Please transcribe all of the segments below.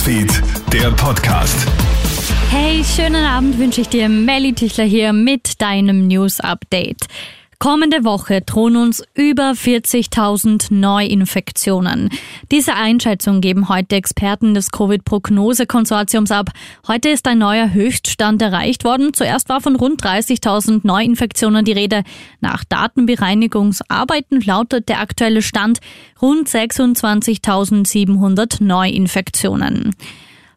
Newsfeed, der Podcast. Hey, schönen Abend wünsche ich dir. Melly Tichler hier mit deinem News Update. Kommende Woche drohen uns über 40.000 Neuinfektionen. Diese Einschätzung geben heute Experten des Covid-Prognose-Konsortiums ab. Heute ist ein neuer Höchststand erreicht worden. Zuerst war von rund 30.000 Neuinfektionen die Rede. Nach Datenbereinigungsarbeiten lautet der aktuelle Stand rund 26.700 Neuinfektionen.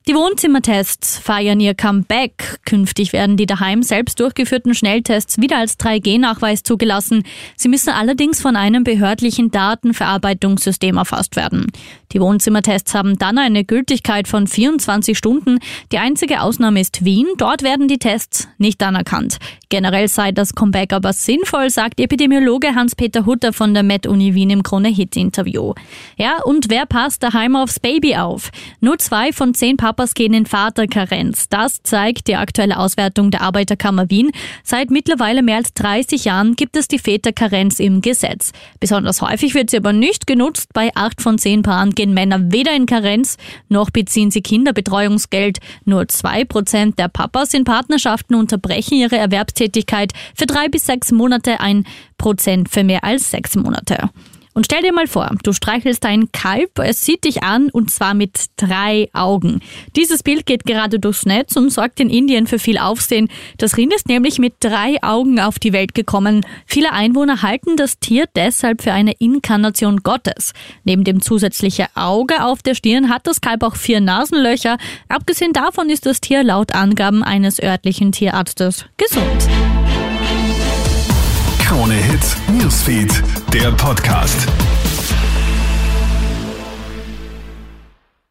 Die Wohnzimmertests feiern ihr Comeback. Künftig werden die daheim selbst durchgeführten Schnelltests wieder als 3G-Nachweis zugelassen. Sie müssen allerdings von einem behördlichen Datenverarbeitungssystem erfasst werden. Die Wohnzimmertests haben dann eine Gültigkeit von 24 Stunden. Die einzige Ausnahme ist Wien. Dort werden die Tests nicht anerkannt. Generell sei das Comeback aber sinnvoll, sagt Epidemiologe Hans-Peter Hutter von der Med-Uni Wien im Krone-Hit-Interview. Ja, und wer passt daheim aufs Baby auf? Nur zwei von zehn gehen in Vaterkarenz. Das zeigt die aktuelle Auswertung der Arbeiterkammer Wien. Seit mittlerweile mehr als 30 Jahren gibt es die Väterkarenz im Gesetz. Besonders häufig wird sie aber nicht genutzt. Bei acht von zehn Paaren gehen Männer weder in Karenz, noch beziehen sie Kinderbetreuungsgeld. Nur zwei Prozent der Papas in Partnerschaften unterbrechen ihre Erwerbstätigkeit für drei bis sechs Monate, ein Prozent für mehr als sechs Monate. Und stell dir mal vor, du streichelst ein Kalb, es sieht dich an und zwar mit drei Augen. Dieses Bild geht gerade durchs Netz und sorgt in Indien für viel Aufsehen. Das Rind ist nämlich mit drei Augen auf die Welt gekommen. Viele Einwohner halten das Tier deshalb für eine Inkarnation Gottes. Neben dem zusätzlichen Auge auf der Stirn hat das Kalb auch vier Nasenlöcher. Abgesehen davon ist das Tier laut Angaben eines örtlichen Tierarztes gesund. Krone Hits, Newsfeed, der Podcast.